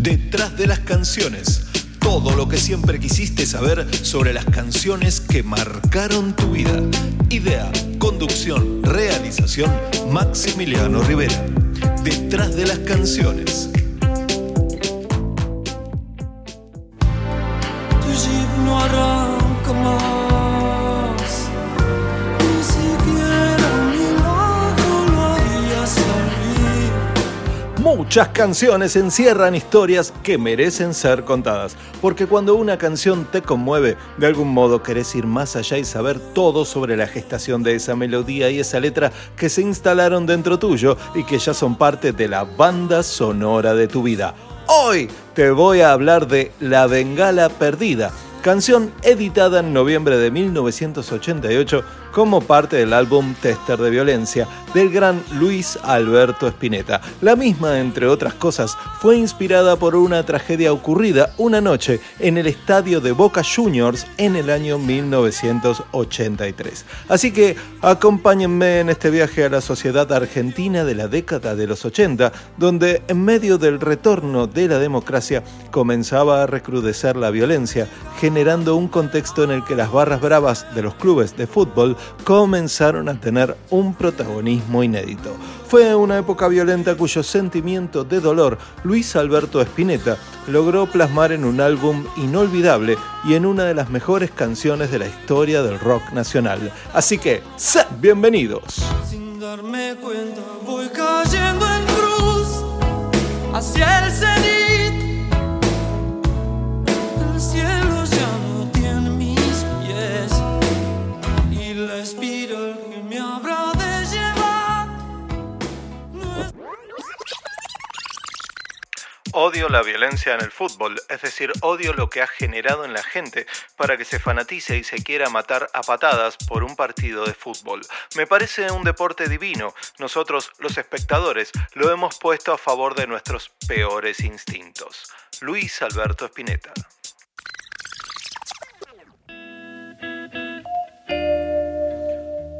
Detrás de las canciones. Todo lo que siempre quisiste saber sobre las canciones que marcaron tu vida. Idea, conducción, realización, Maximiliano Rivera. Detrás de las canciones. Jeep no arranca más. Muchas canciones encierran historias que merecen ser contadas, porque cuando una canción te conmueve, de algún modo querés ir más allá y saber todo sobre la gestación de esa melodía y esa letra que se instalaron dentro tuyo y que ya son parte de la banda sonora de tu vida. Hoy te voy a hablar de La Bengala Perdida, canción editada en noviembre de 1988 como parte del álbum Tester de Violencia del gran Luis Alberto Spinetta. La misma, entre otras cosas, fue inspirada por una tragedia ocurrida una noche en el estadio de Boca Juniors en el año 1983. Así que acompáñenme en este viaje a la sociedad argentina de la década de los 80, donde en medio del retorno de la democracia comenzaba a recrudecer la violencia, generando un contexto en el que las barras bravas de los clubes de fútbol comenzaron a tener un protagonismo inédito. Fue una época violenta cuyo sentimiento de dolor Luis Alberto Spinetta logró plasmar en un álbum inolvidable y en una de las mejores canciones de la historia del rock nacional. Así que, ¡sed bienvenidos! Sin darme cuenta voy cayendo en cruz hacia el Odio la violencia en el fútbol, es decir, odio lo que ha generado en la gente para que se fanatice y se quiera matar a patadas por un partido de fútbol. Me parece un deporte divino. Nosotros, los espectadores, lo hemos puesto a favor de nuestros peores instintos. Luis Alberto Spinetta.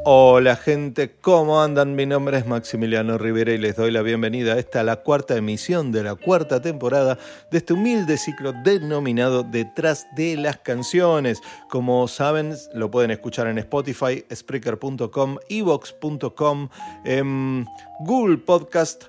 Hola gente, ¿cómo andan? Mi nombre es Maximiliano Rivera y les doy la bienvenida a esta, la cuarta emisión de la cuarta temporada de este humilde ciclo denominado Detrás de las Canciones. Como saben, lo pueden escuchar en Spotify, Spreaker.com, Evox.com, Google Podcast,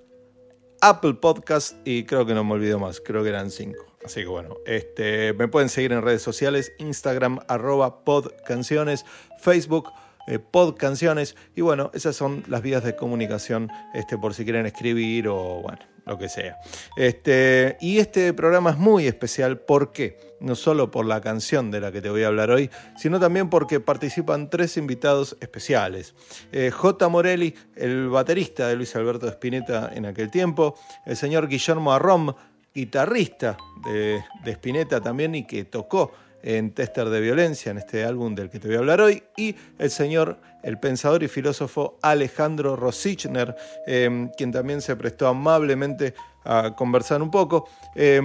Apple Podcast y creo que no me olvido más, creo que eran cinco. Así que bueno, este, me pueden seguir en redes sociales, Instagram, arroba podcanciones, Facebook, eh, podcanciones y bueno, esas son las vías de comunicación este, por si quieren escribir o bueno, lo que sea. Este, y este programa es muy especial, ¿por qué? No solo por la canción de la que te voy a hablar hoy, sino también porque participan tres invitados especiales. Eh, J. Morelli, el baterista de Luis Alberto Spinetta en aquel tiempo, el señor Guillermo Arrom, guitarrista de, de Spinetta también y que tocó en Tester de Violencia, en este álbum del que te voy a hablar hoy, y el señor, el pensador y filósofo Alejandro Rosichner, eh, quien también se prestó amablemente a conversar un poco, eh,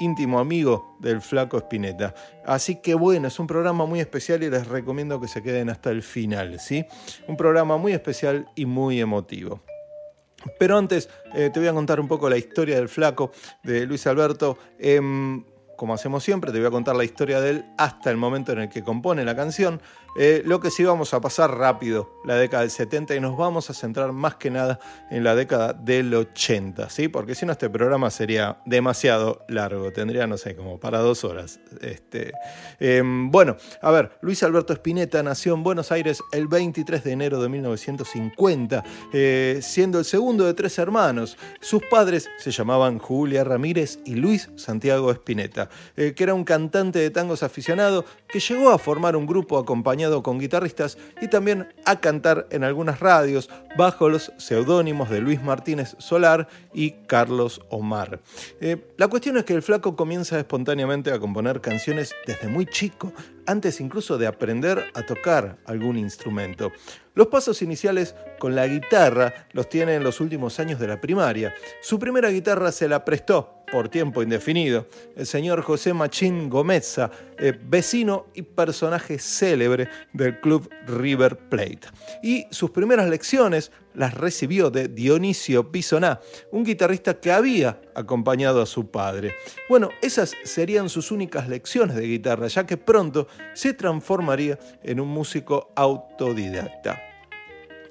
íntimo amigo del flaco Spinetta. Así que bueno, es un programa muy especial y les recomiendo que se queden hasta el final, ¿sí? Un programa muy especial y muy emotivo. Pero antes eh, te voy a contar un poco la historia del flaco de Luis Alberto. Em, como hacemos siempre, te voy a contar la historia de él hasta el momento en el que compone la canción. Eh, lo que sí vamos a pasar rápido la década del 70 y nos vamos a centrar más que nada en la década del 80, ¿sí? Porque si no este programa sería demasiado largo, tendría, no sé, como para dos horas. Este, eh, bueno, a ver, Luis Alberto Spinetta nació en Buenos Aires el 23 de enero de 1950, eh, siendo el segundo de tres hermanos. Sus padres se llamaban Julia Ramírez y Luis Santiago Spinetta, que era un cantante de tangos aficionado que llegó a formar un grupo acompañado con guitarristas y también a cantar en algunas radios bajo los seudónimos de Luis Martínez Solar y Carlos Omar. Eh, la cuestión es que el flaco comienza espontáneamente a componer canciones desde muy chico, antes incluso de aprender a tocar algún instrumento. Los pasos iniciales con la guitarra los tiene en los últimos años de la primaria. Su primera guitarra se la prestó por tiempo indefinido, el señor José Machín Gómez, eh, vecino y personaje célebre del club River Plate. Y sus primeras lecciones las recibió de Dionisio Pisoná, un guitarrista que había acompañado a su padre. Bueno, esas serían sus únicas lecciones de guitarra, ya que pronto se transformaría en un músico autodidacta.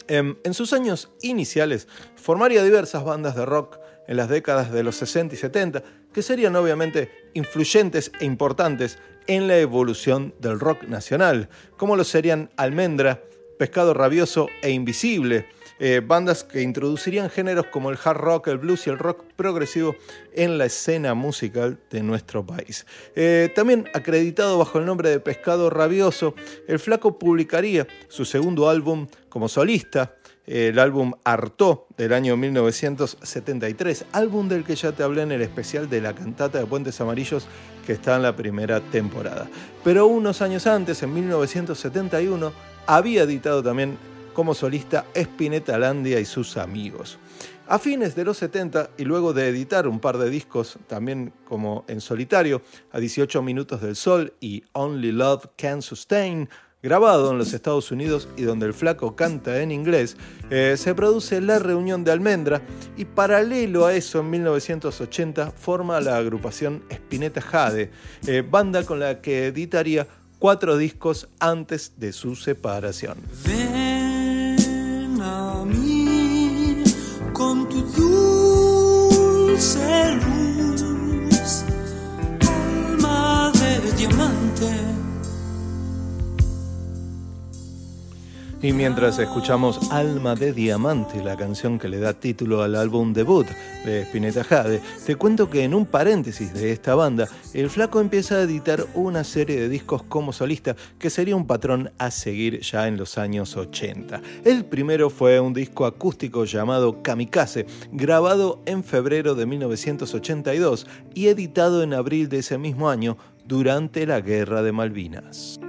Em, en sus años iniciales formaría diversas bandas de rock en las décadas de los 60 y 70, que serían obviamente influyentes e importantes en la evolución del rock nacional, como lo serían Almendra, Pescado Rabioso e Invisible, eh, bandas que introducirían géneros como el hard rock, el blues y el rock progresivo en la escena musical de nuestro país. Eh, también acreditado bajo el nombre de Pescado Rabioso, el flaco publicaría su segundo álbum como solista, el álbum Artó del año 1973, álbum del que ya te hablé en el especial de la cantata de Puentes Amarillos que está en la primera temporada. Pero unos años antes, en 1971, había editado también como solista Spinetta Landia y sus amigos. A fines de los 70 y luego de editar un par de discos también como en solitario, a 18 minutos del sol y Only Love Can Sustain, grabado en los Estados Unidos y donde el flaco canta en inglés, eh, se produce la reunión de Almendra y paralelo a eso en 1980 forma la agrupación Spinetta Jade, eh, banda con la que editaría cuatro discos antes de su separación. con tu dulce luz, alma de diamante. Y mientras escuchamos Alma de Diamante, la canción que le da título al álbum debut de Spinetta Jade, te cuento que en un paréntesis de esta banda, el flaco empieza a editar una serie de discos como solista que sería un patrón a seguir ya en los años 80. El primero fue un disco acústico llamado Kamikaze, grabado en febrero de 1982 y editado en abril de ese mismo año durante la Guerra de Malvinas.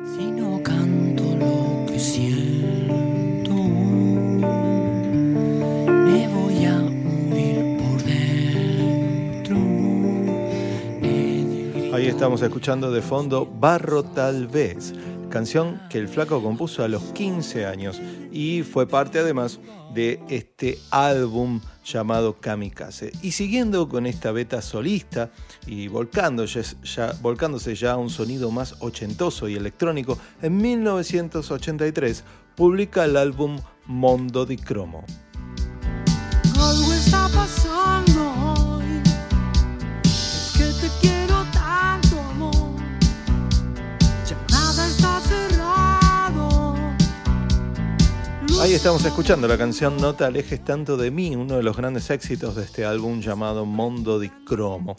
Ahí estamos escuchando de fondo Barro Tal vez, canción que el flaco compuso a los 15 años y fue parte además de este álbum llamado Kamikaze. Y siguiendo con esta beta solista y volcándose ya, volcándose ya a un sonido más ochentoso y electrónico, en 1983 publica el álbum Mondo di Cromo. Ahí estamos escuchando la canción No te alejes tanto de mí, uno de los grandes éxitos de este álbum llamado Mondo di Cromo.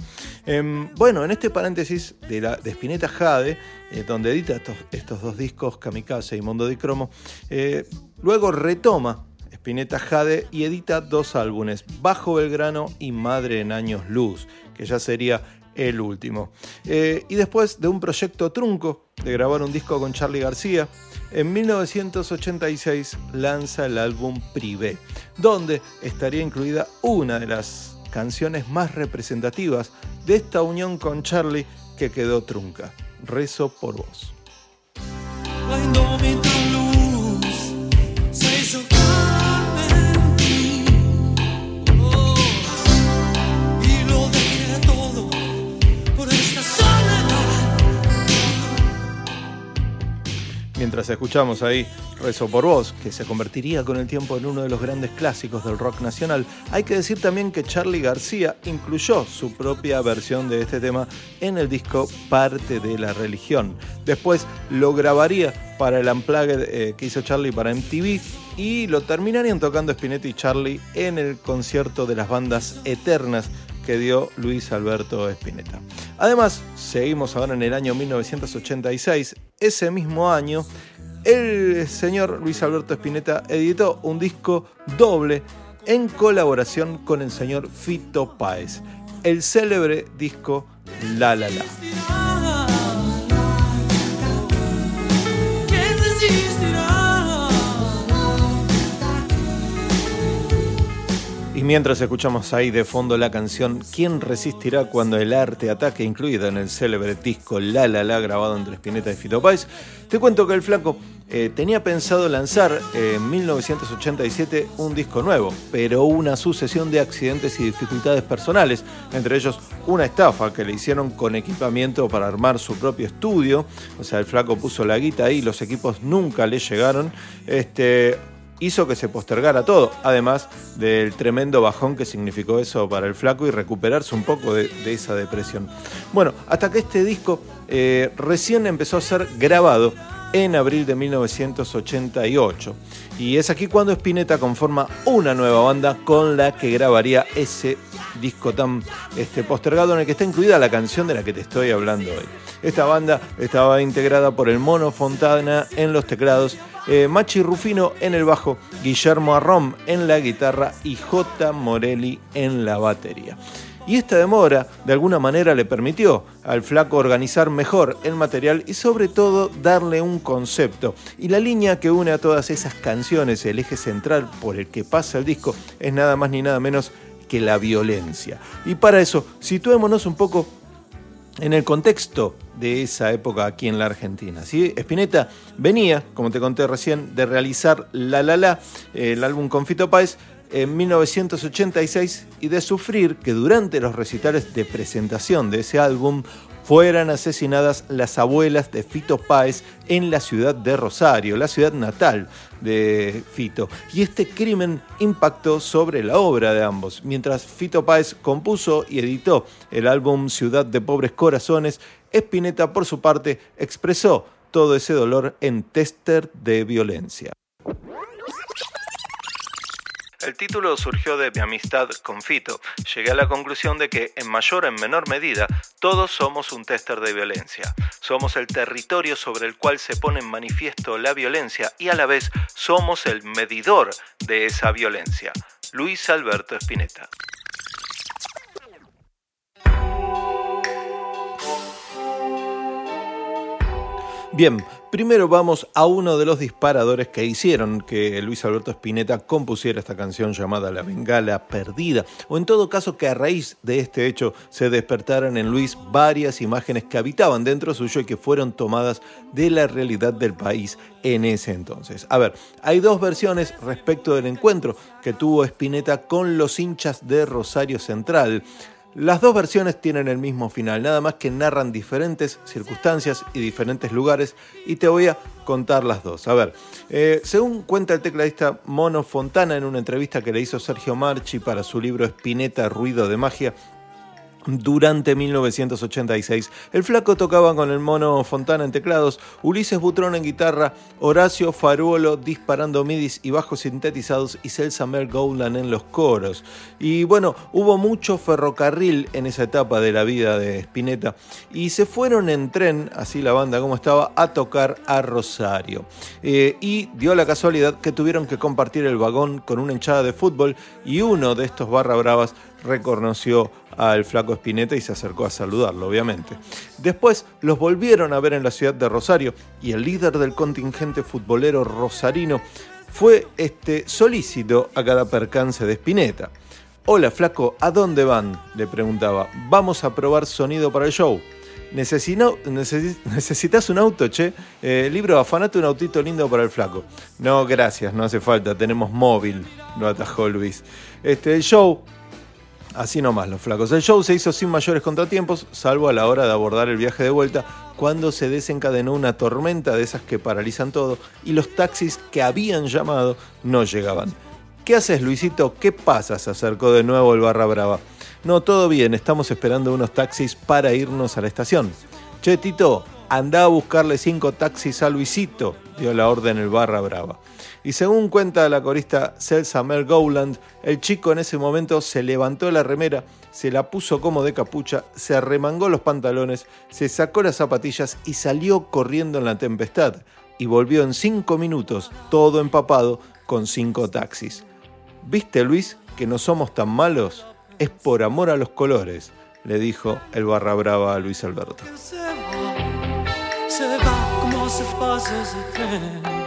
Em, bueno, en este paréntesis de, la, de Spinetta Jade, eh, donde edita estos, estos dos discos, Kamikaze y Mondo di Cromo, eh, luego retoma Spinetta Jade y edita dos álbumes, Bajo Belgrano y Madre en Años Luz, que ya sería el último. Eh, y después de un proyecto trunco de grabar un disco con Charlie García, en 1986 lanza el álbum Privé, donde estaría incluida una de las canciones más representativas de esta unión con Charlie que quedó trunca, Rezo por vos. Mientras escuchamos ahí Rezo por vos, que se convertiría con el tiempo en uno de los grandes clásicos del rock nacional, hay que decir también que Charlie García incluyó su propia versión de este tema en el disco Parte de la Religión. Después lo grabaría para el Unplugged eh, que hizo Charlie para MTV y lo terminarían tocando Spinetti y Charlie en el concierto de las bandas eternas que dio Luis Alberto Spinetta. Además, seguimos ahora en el año 1986, ese mismo año, el señor Luis Alberto Spinetta editó un disco doble en colaboración con el señor Fito Páez, el célebre disco La La La. Mientras escuchamos ahí de fondo la canción ¿Quién resistirá cuando el arte ataque? incluida en el célebre disco La La grabado entre Spinetta y Fito te cuento que el flaco eh, tenía pensado lanzar en 1987 un disco nuevo, pero una sucesión de accidentes y dificultades personales, entre ellos una estafa que le hicieron con equipamiento para armar su propio estudio, o sea, el flaco puso la guita ahí, los equipos nunca le llegaron, este, hizo que se postergara todo, además del tremendo bajón que significó eso para el flaco y recuperarse un poco de, esa depresión. Bueno, hasta que este disco eh, recién empezó a ser grabado en abril de 1988. Y es aquí cuando Spinetta conforma una nueva banda con la que grabaría ese disco tan este, postergado en el que está incluida la canción de la que te estoy hablando hoy. Esta banda estaba integrada por el Mono Fontana en los teclados, eh, Machi Rufino en el bajo, Guillermo Arrom en la guitarra y J. Morelli en la batería. Y esta demora de alguna manera le permitió al flaco organizar mejor el material y sobre todo darle un concepto. Y la línea que une a todas esas canciones, el eje central por el que pasa el disco, es nada más ni nada menos que la violencia. Y para eso, situémonos un poco en el contexto de esa época aquí en la Argentina. ¿sí? Spinetta venía, como te conté recién, de realizar La La La, el álbum con Fito Páez, en 1986 y de sufrir que durante los recitales de presentación de ese álbum fueran asesinadas las abuelas de Fito Páez en la ciudad de Rosario, la ciudad natal de Fito. Y este crimen impactó sobre la obra de ambos. Mientras Fito Páez compuso y editó el álbum Ciudad de Pobres Corazones, Spinetta por su parte expresó todo ese dolor en Tester de Violencia. El título surgió de mi amistad con Fito. Llegué a la conclusión de que, en mayor o en menor medida, todos somos un tester de violencia. Somos el territorio sobre el cual se pone en manifiesto la violencia y a la vez somos el medidor de esa violencia. Luis Alberto Spinetta. Bien, primero vamos a uno de los disparadores que hicieron que Luis Alberto Spinetta compusiera esta canción llamada La Bengala Perdida, o en todo caso que a raíz de este hecho se despertaran en Luis varias imágenes que habitaban dentro suyo y que fueron tomadas de la realidad del país en ese entonces. A ver, hay dos versiones respecto del encuentro que tuvo Spinetta con los hinchas de Rosario Central. Las dos versiones tienen el mismo final, nada más que narran diferentes circunstancias y diferentes lugares y te voy a contar las dos. A ver, eh, según cuenta el tecladista Mono Fontana en una entrevista que le hizo Sergio Marchi para su libro Espineta, Ruido de Magia, durante 1986. El flaco tocaba con el mono Fontana en teclados, Ulises Butrón en guitarra, Horacio Faruolo disparando midis y bajos sintetizados y Celsa Mel Gowland en los coros. Y bueno, hubo mucho ferrocarril en esa etapa de la vida de Spinetta y se fueron en tren, así la banda como estaba, a tocar a Rosario. Eh, y dio la casualidad que tuvieron que compartir el vagón con una hinchada de fútbol y uno de estos barra bravas reconoció al flaco Spinetta y se acercó a saludarlo, obviamente. Después los volvieron a ver en la ciudad de Rosario y el líder del contingente futbolero rosarino fue este solícito a cada percance de Spinetta. Hola flaco, ¿a dónde van? le preguntaba. Vamos a probar sonido para el show. ¿Necesitas un auto, che? Eh, libro, afanate un autito lindo para el flaco. No, gracias, no hace falta, tenemos móvil, lo atajó Luis. Este, el show Así nomás, los flacos. El show se hizo sin mayores contratiempos, salvo a la hora de abordar el viaje de vuelta, cuando se desencadenó una tormenta de esas que paralizan todo y los taxis que habían llamado no llegaban. ¿Qué haces, Luisito? ¿Qué pasa? Se acercó de nuevo el Barra Brava. No, todo bien, estamos esperando unos taxis para irnos a la estación. Che, Tito, anda a buscarle cinco taxis a Luisito, dio la orden el Barra Brava. Y según cuenta la corista Celsa Mel Gowland, el chico en ese momento se levantó la remera, se la puso como de capucha, se arremangó los pantalones, se sacó las zapatillas y salió corriendo en la tempestad. Y volvió en cinco minutos, todo empapado, con cinco taxis. ¿Viste, Luis, que no somos tan malos? Es por amor a los colores, le dijo el barra brava a Luis Alberto. se va como se faz esse trem.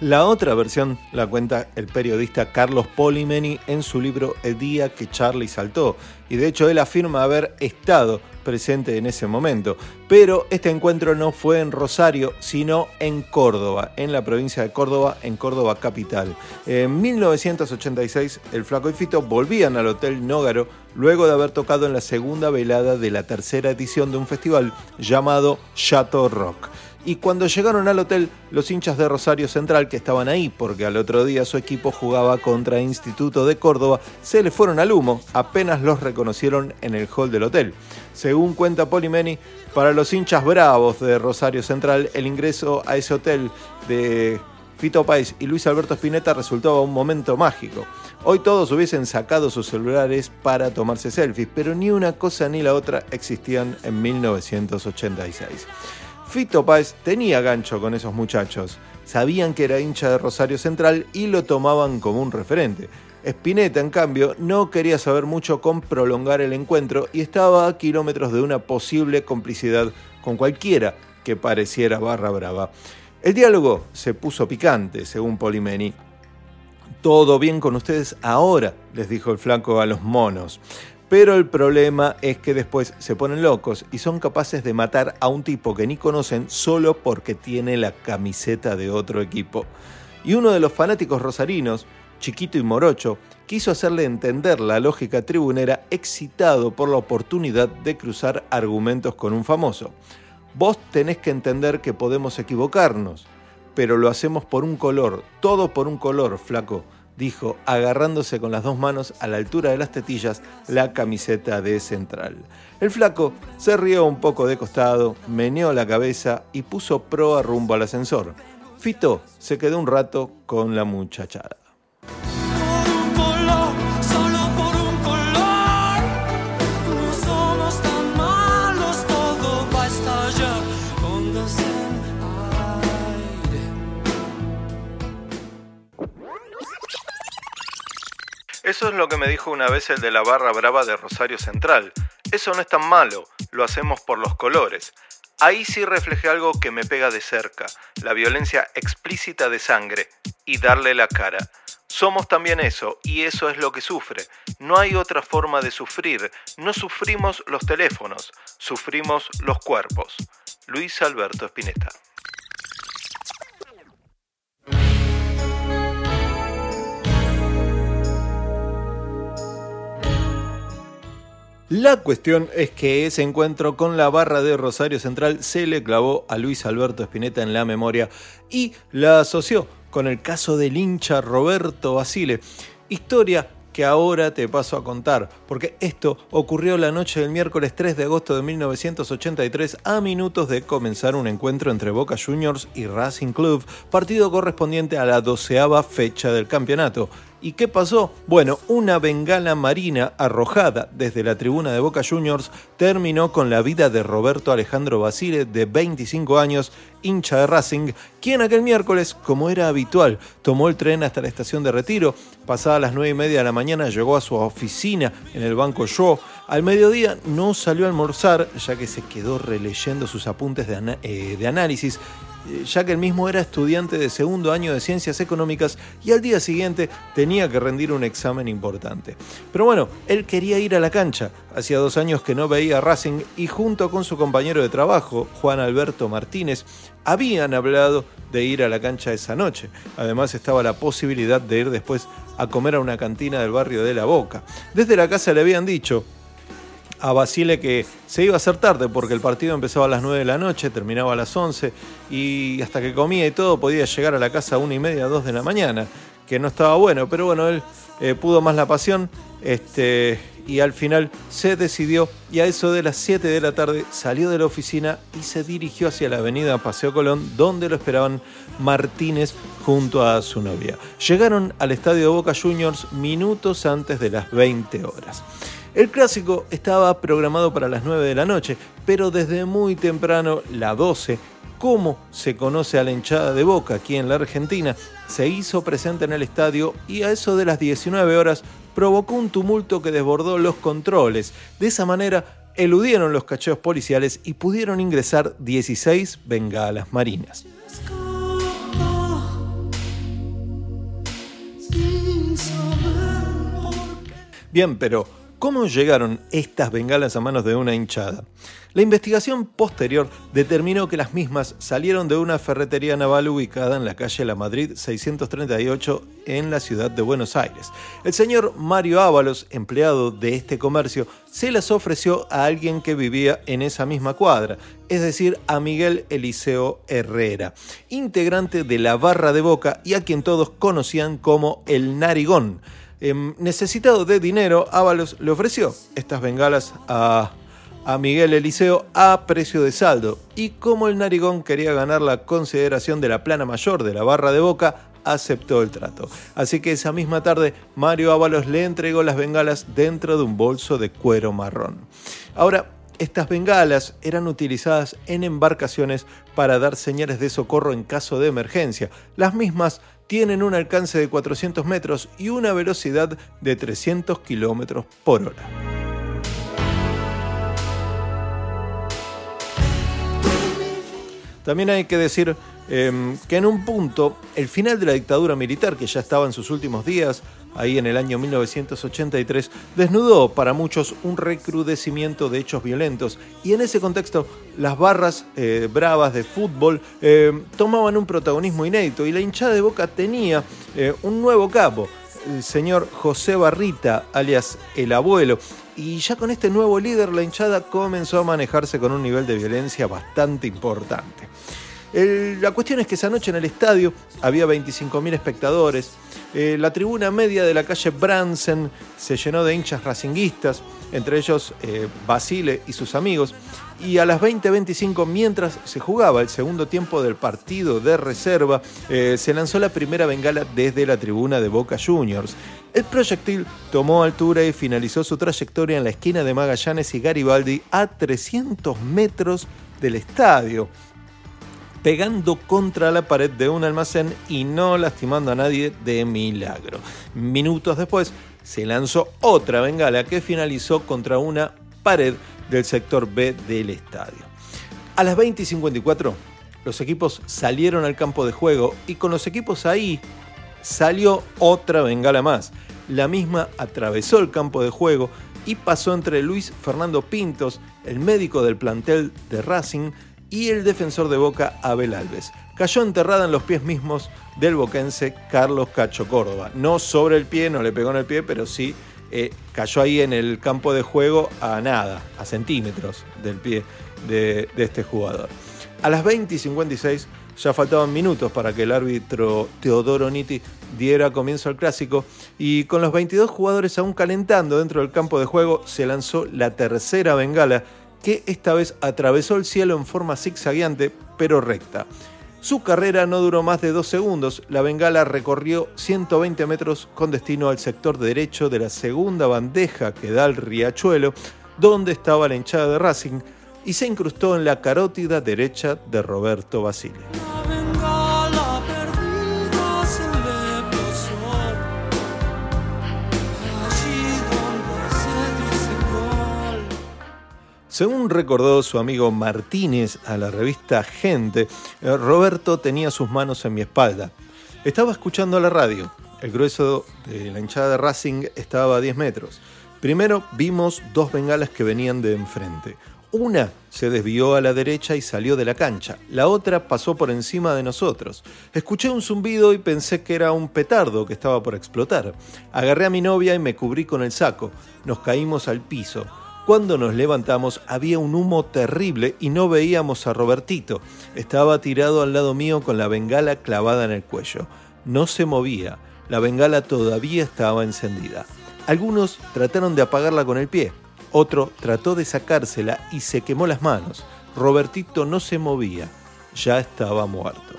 La otra versión la cuenta el periodista Carlos Polimeni en su libro El día que Charlie saltó, y de hecho él afirma haber estado presente en ese momento. Pero este encuentro no fue en Rosario, sino en Córdoba, en la provincia de Córdoba, en Córdoba capital. En 1986, el Flaco y Fito volvían al Hotel Nógaro luego de haber tocado en la segunda velada de la tercera edición de un festival llamado Chateau Rock. Y cuando llegaron al hotel, los hinchas de Rosario Central, que estaban ahí porque al otro día su equipo jugaba contra Instituto de Córdoba, se le fueron al humo, apenas los reconocieron en el hall del hotel. Según cuenta Polimeni, para los hinchas bravos de Rosario Central, el ingreso a ese hotel de Fito Páez y Luis Alberto Spinetta resultaba un momento mágico. Hoy todos hubiesen sacado sus celulares para tomarse selfies, pero ni una cosa ni la otra existían en 1986. Fito Páez tenía gancho con esos muchachos. Sabían que era hincha de Rosario Central y lo tomaban como un referente. Spinetta, en cambio, no quería saber mucho con prolongar el encuentro y estaba a kilómetros de una posible complicidad con cualquiera que pareciera barra brava. El diálogo se puso picante, según Polimeni. Todo bien con ustedes ahora, les dijo el flanco a los monos. Pero el problema es que después se ponen locos y son capaces de matar a un tipo que ni conocen solo porque tiene la camiseta de otro equipo. Y uno de los fanáticos rosarinos, chiquito y morocho, quiso hacerle entender la lógica tribunera excitado por la oportunidad de cruzar argumentos con un famoso. Vos tenés que entender que podemos equivocarnos, pero lo hacemos por un color, todo por un color, flaco dijo, agarrándose con las dos manos a la altura de las tetillas la camiseta de central. El flaco se rió un poco de costado, meneó la cabeza y puso proa rumbo al ascensor. Fito se quedó un rato con la muchachada. Eso es lo que me dijo una vez el de la barra brava de Rosario Central. Eso no es tan malo, lo hacemos por los colores. Ahí sí reflejé algo que me pega de cerca, la violencia explícita de sangre y darle la cara. Somos también eso, y eso es lo que sufre. No hay otra forma de sufrir. No sufrimos los teléfonos, sufrimos los cuerpos. Luis Alberto Spinetta. La cuestión es que ese encuentro con la barra de Rosario Central se le clavó a Luis Alberto Spinetta en la memoria y la asoció con el caso del hincha Roberto Basile. Historia que ahora te paso a contar, porque esto ocurrió la noche del miércoles 3 de agosto de 1983 a minutos de comenzar un encuentro entre Boca Juniors y Racing Club, partido correspondiente a la doceava fecha del campeonato. ¿Y qué pasó? Bueno, una bengala marina arrojada desde la tribuna de Boca Juniors terminó con la vida de Roberto Alejandro Basile, de 25 años, hincha de Racing, quien aquel miércoles, como era habitual, tomó el tren hasta la estación de retiro. Pasada las 9 y media de la mañana llegó a su oficina en el Banco Shaw. Al mediodía no salió a almorzar, ya que se quedó releyendo sus apuntes de, eh, análisis ya que él mismo era estudiante de segundo año de ciencias económicas y al día siguiente tenía que rendir un examen importante. Pero bueno, él quería ir a la cancha, hacía dos años que no veía a Racing y junto con su compañero de trabajo, Juan Alberto Martínez, habían hablado de ir a la cancha esa noche. Además estaba la posibilidad de ir después a comer a una cantina del barrio de La Boca. Desde la casa le habían dicho, a Basile que se iba a hacer tarde porque el partido empezaba a las 9 de la noche, terminaba a las 11 y hasta que comía y todo podía llegar a la casa a una y media, 2 de la mañana, que no estaba bueno, pero bueno, él eh, pudo más la pasión este, y al final se decidió y a eso de las 7 de la tarde salió de la oficina y se dirigió hacia la avenida Paseo Colón donde lo esperaban Martínez junto a su novia. Llegaron al estadio de Boca Juniors minutos antes de las 20 horas. El clásico estaba programado para las 9 de la noche, pero desde muy temprano, la 12, como se conoce a la hinchada de Boca aquí en la Argentina, se hizo presente en el estadio y a eso de las 19 horas provocó un tumulto que desbordó los controles. De esa manera, eludieron los cacheos policiales y pudieron ingresar 16 bengalas marinas. Bien, pero ¿cómo llegaron estas bengalas a manos de una hinchada? La investigación posterior determinó que las mismas salieron de una ferretería naval ubicada en la calle La Madrid 638 en la ciudad de Buenos Aires. El señor Mario Ábalos, empleado de este comercio, se las ofreció a alguien que vivía en esa misma cuadra, es decir, a Miguel Eliseo Herrera, integrante de la barra de Boca y a quien todos conocían como el Narigón. Em, necesitado de dinero, Ábalos le ofreció estas bengalas a a Miguel Eliseo a precio de saldo y como el narigón quería ganar la consideración de la plana mayor de la barra de boca, aceptó el trato. Así que esa misma tarde Mario Ábalos le entregó las bengalas dentro de un bolso de cuero marrón. Ahora, estas bengalas eran utilizadas en embarcaciones para dar señales de socorro en caso de emergencia. Las mismas tienen un alcance de 400 metros y una velocidad de 300 kilómetros por hora. También hay que decir em, que en un punto el final de la dictadura militar, que ya estaba en sus últimos días, ahí en el año 1983, desnudó para muchos un recrudecimiento de hechos violentos y en ese contexto las barras eh, bravas de fútbol em, tomaban un protagonismo inédito y la hinchada de Boca tenía eh, un nuevo capo, el señor José Barrita, alias el abuelo, y ya con este nuevo líder la hinchada comenzó a manejarse con un nivel de violencia bastante importante. La cuestión es que esa noche en el estadio había 25.000 espectadores, eh, la tribuna media de la calle Bransen se llenó de hinchas racinguistas, entre ellos eh, Basile y sus amigos, y a las 20:25, mientras se jugaba el segundo tiempo del partido de reserva, eh, se lanzó la primera bengala desde la tribuna de Boca Juniors. El proyectil tomó altura y finalizó su trayectoria en la esquina de Magallanes y Garibaldi a 300 metros del estadio pegando contra la pared de un almacén y no lastimando a nadie de milagro. Minutos después se lanzó otra bengala que finalizó contra una pared del sector B del estadio. A las 20 y 54 los equipos salieron al campo de juego y con los equipos ahí salió otra bengala más. La misma atravesó el campo de juego y pasó entre Luis Fernando Pintos, el médico del plantel de Racing, y el defensor de Boca Abel Alves. Cayó enterrada en los pies mismos del boquense Carlos Cacho Córdoba. No sobre el pie, no le pegó en el pie, pero sí eh, cayó ahí en el campo de juego a nada, a centímetros del pie de, de este jugador. A las 20 y 56 ya faltaban minutos para que el árbitro Teodoro Nitti diera comienzo al clásico y con los 22 jugadores aún calentando dentro del campo de juego se lanzó la tercera bengala que esta vez atravesó el cielo en forma zigzagueante pero recta. Su carrera no duró más de dos segundos. La bengala recorrió 120 metros con destino al sector derecho de la segunda bandeja que da al riachuelo, donde estaba la hinchada de Racing, y se incrustó en la carótida derecha de Roberto Basile. Según recordó su amigo Martínez a la revista Gente, eh, Roberto tenía sus manos en mi espalda. Estaba escuchando la radio. El grueso de la hinchada de Racing estaba a 10 metros. Primero vimos dos bengalas que venían de enfrente. Una se desvió a la derecha y salió de la cancha. La otra pasó por encima de nosotros. Escuché un zumbido y pensé que era un petardo que estaba por explotar. Agarré a mi novia y me cubrí con el saco. Nos caímos al piso. Cuando nos levantamos había un humo terrible y no veíamos a Robertito. Estaba tirado al lado mío con la bengala clavada en el cuello. No se movía. La bengala todavía estaba encendida. Algunos trataron de apagarla con el pie. Otro trató de sacársela y se quemó las manos. Robertito no se movía. Ya estaba muerto.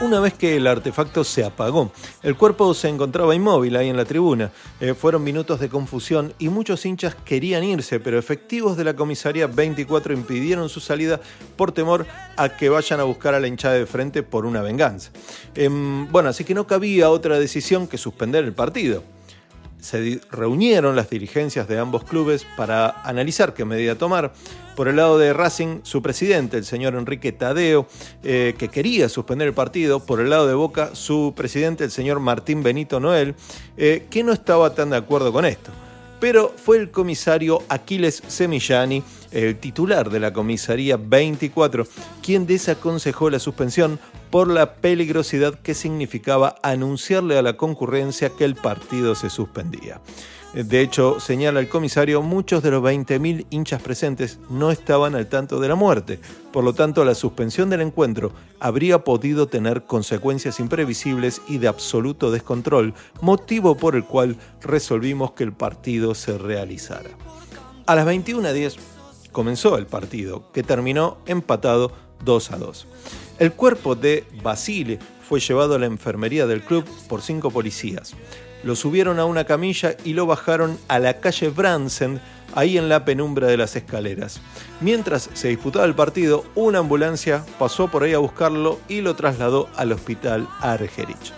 Una vez que el artefacto se apagó, el cuerpo se encontraba inmóvil ahí en la tribuna. Eh, fueron minutos de confusión y muchos hinchas querían irse, pero efectivos de la comisaría 24 impidieron su salida por temor a que vayan a buscar a la hinchada de frente por una venganza. Em, bueno, así que no cabía otra decisión que suspender el partido. Se reunieron las dirigencias de ambos clubes para analizar qué medida tomar. Por el lado de Racing, su presidente, el señor Enrique Tadeo, eh, que quería suspender el partido. Por el lado de Boca, su presidente, el señor Martín Benito Noel, eh, que no estaba tan de acuerdo con esto pero fue el comisario Aquiles Semillani, el titular de la comisaría 24, quien desaconsejó la suspensión por la peligrosidad que significaba anunciarle a la concurrencia que el partido se suspendía. De hecho, señala el comisario, muchos de los 20.000 hinchas presentes no estaban al tanto de la muerte. Por lo tanto, la suspensión del encuentro habría podido tener consecuencias imprevisibles y de absoluto descontrol, motivo por el cual resolvimos que el partido se realizara. A las 21.10 comenzó el partido, que terminó empatado 2 a 2. El cuerpo de Basile fue llevado a la enfermería del club por cinco policías. Lo subieron a una camilla y lo bajaron a la calle Bransen, ahí en la penumbra de las escaleras. Mientras se disputaba el partido, una ambulancia pasó por ahí a buscarlo y lo trasladó al hospital Argerich.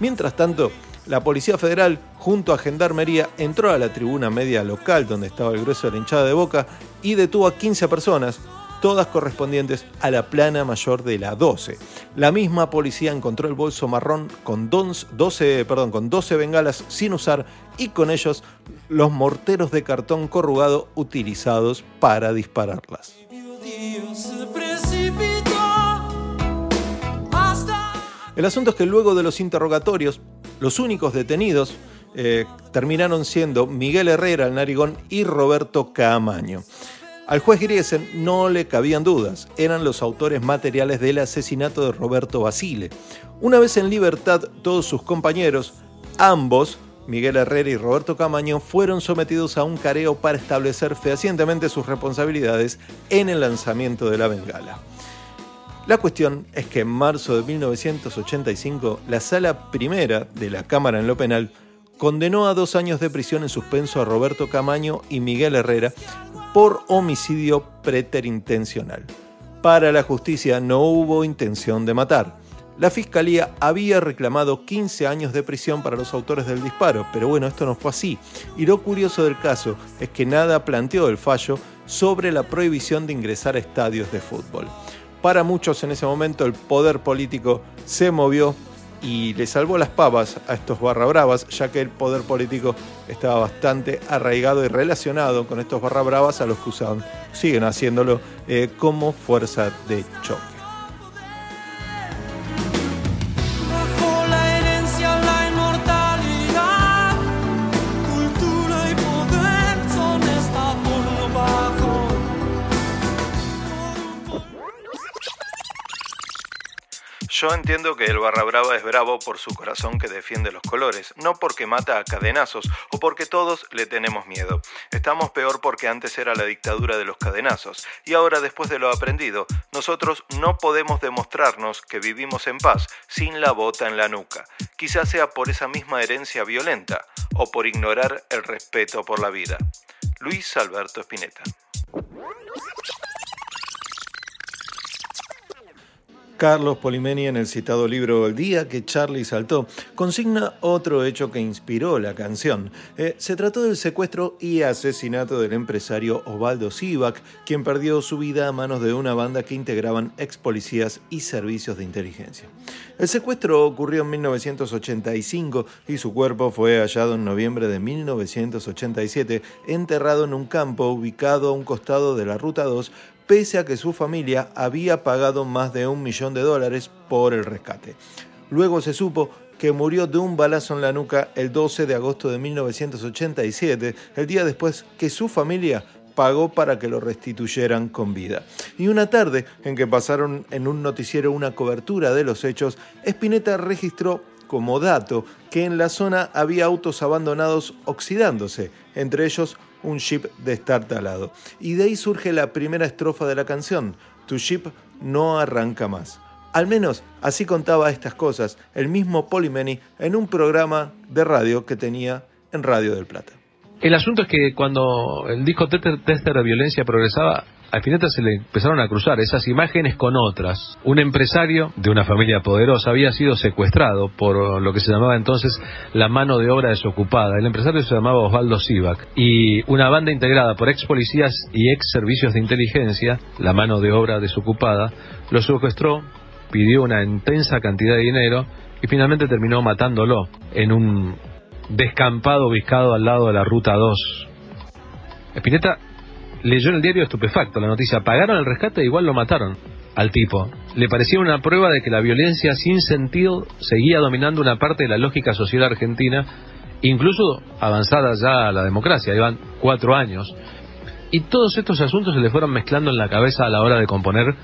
Mientras tanto, la Policía Federal, junto a Gendarmería, entró a la tribuna media local donde estaba el grueso de la hinchada de Boca y detuvo a 15 personas, todas correspondientes a la plana mayor de la 12. La misma policía encontró el bolso marrón con 12, perdón, con 12 bengalas sin usar y con ellos los morteros de cartón corrugado utilizados para dispararlas. El asunto es que luego de los interrogatorios, los únicos detenidos eh, terminaron siendo Miguel Herrera, el narigón, y Roberto Camaño. Al juez Griesen no le cabían dudas, eran los autores materiales del asesinato de Roberto Basile. Una vez en libertad, todos sus compañeros, ambos, Miguel Herrera y Roberto Camaño, fueron sometidos a un careo para establecer fehacientemente sus responsabilidades en el lanzamiento de la bengala. La cuestión es que en marzo de 1985, la sala primera de la Cámara en lo Penal condenó a dos años de prisión en suspenso a Roberto Camaño y Miguel Herrera por homicidio preterintencional. Para la justicia no hubo intención de matar. La fiscalía había reclamado 15 años de prisión para los autores del disparo, pero bueno, esto no fue así. Y lo curioso del caso es que nada planteó el fallo sobre la prohibición de ingresar a estadios de fútbol. Para muchos en ese momento el poder político se movió y le salvó las papas a estos barra bravas, ya que el poder político estaba bastante arraigado y relacionado con estos barra bravas a los que usaban, siguen haciéndolo eh, como fuerza de choque. Yo entiendo que el barra brava es bravo por su corazón que defiende los colores, no porque mata a cadenazos o porque todos le tenemos miedo. Estamos peor porque antes era la dictadura de los cadenazos y ahora después de lo aprendido, nosotros no podemos demostrarnos que vivimos en paz sin la bota en la nuca. Quizás sea por esa misma herencia violenta o por ignorar el respeto por la vida. Luis Alberto Spinetta. Carlos Polimeni en el citado libro El día que Charlie saltó consigna otro hecho que inspiró la canción. Eh, se trató del secuestro y asesinato del empresario Osvaldo Sivak, quien perdió su vida a manos de una banda que integraban ex policías y servicios de inteligencia. El secuestro ocurrió en 1985 y su cuerpo fue hallado en noviembre de 1987, enterrado en un campo ubicado a un costado de la Ruta 2 pese a que su familia había pagado más de un millón de dólares por el rescate. Luego se supo que murió de un balazo en la nuca el 12 de agosto de 1987, el día después que su familia pagó para que lo restituyeran con vida. Y una tarde en que pasaron en un noticiero una cobertura de los hechos, Spinetta registró como dato que en la zona había autos abandonados oxidándose, entre ellos un ship de estar talado. Y de ahí surge la primera estrofa de la canción, Tu ship no arranca más. Al menos así contaba estas cosas el mismo Polimeni en un programa de radio que tenía en Radio del Plata. El asunto es que cuando el disco Tester de Violencia progresaba, a Spinetta se le empezaron a cruzar esas imágenes con otras. Un empresario de una familia poderosa había sido secuestrado por lo que se llamaba entonces la mano de obra desocupada. El empresario se llamaba Osvaldo Sivac y una banda integrada por ex policías y ex servicios de inteligencia, la mano de obra desocupada, lo secuestró, pidió una intensa cantidad de dinero y finalmente terminó matándolo en un descampado ubicado al lado de la ruta 2. Spinetta leyó en el diario estupefacto la noticia, pagaron el rescate e igual lo mataron al tipo. Le parecía una prueba de que la violencia sin sentido seguía dominando una parte de la lógica social argentina, incluso avanzada ya a la democracia, llevan cuatro años. Y todos estos asuntos se le fueron mezclando en la cabeza a la hora de componer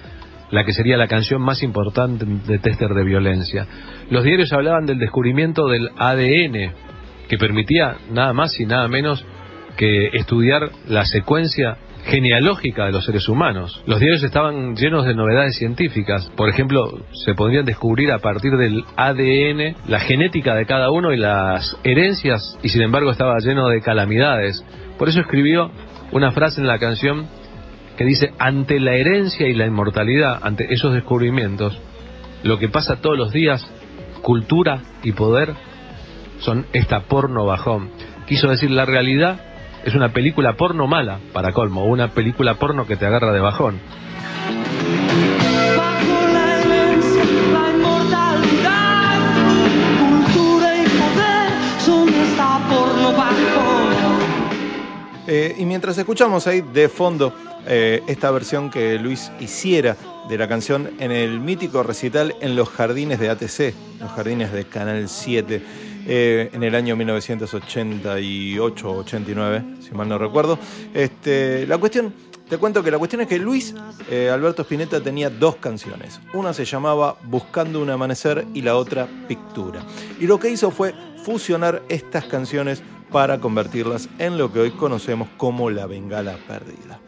la que sería la canción más importante de Tester de Violencia. Los diarios hablaban del descubrimiento del ADN, que permitía nada más y nada menos que estudiar la secuencia genealógica de los seres humanos. Los diarios estaban llenos de novedades científicas. Por ejemplo, se podrían descubrir a partir del ADN la genética de cada uno y las herencias, y sin embargo estaba lleno de calamidades. Por eso escribió una frase en la canción que dice, ante la herencia y la inmortalidad, ante esos descubrimientos, lo que pasa todos los días, cultura y poder, son esta porno bajón. Quiso decir, la realidad es una película porno mala, para colmo, una película porno que te agarra de bajón. Eh, y mientras escuchamos ahí de fondo eh, esta versión que Luis hiciera de la canción en el mítico recital en los jardines de ATC, los jardines de Canal 7, eh, en el año 1988-89, si mal no recuerdo. Este, la cuestión, te cuento que la cuestión es que Luis eh, Alberto Spinetta tenía dos canciones. Una se llamaba Buscando un amanecer y la otra Pictura. Y lo que hizo fue fusionar estas canciones para convertirlas en lo que hoy conocemos como la bengala perdida.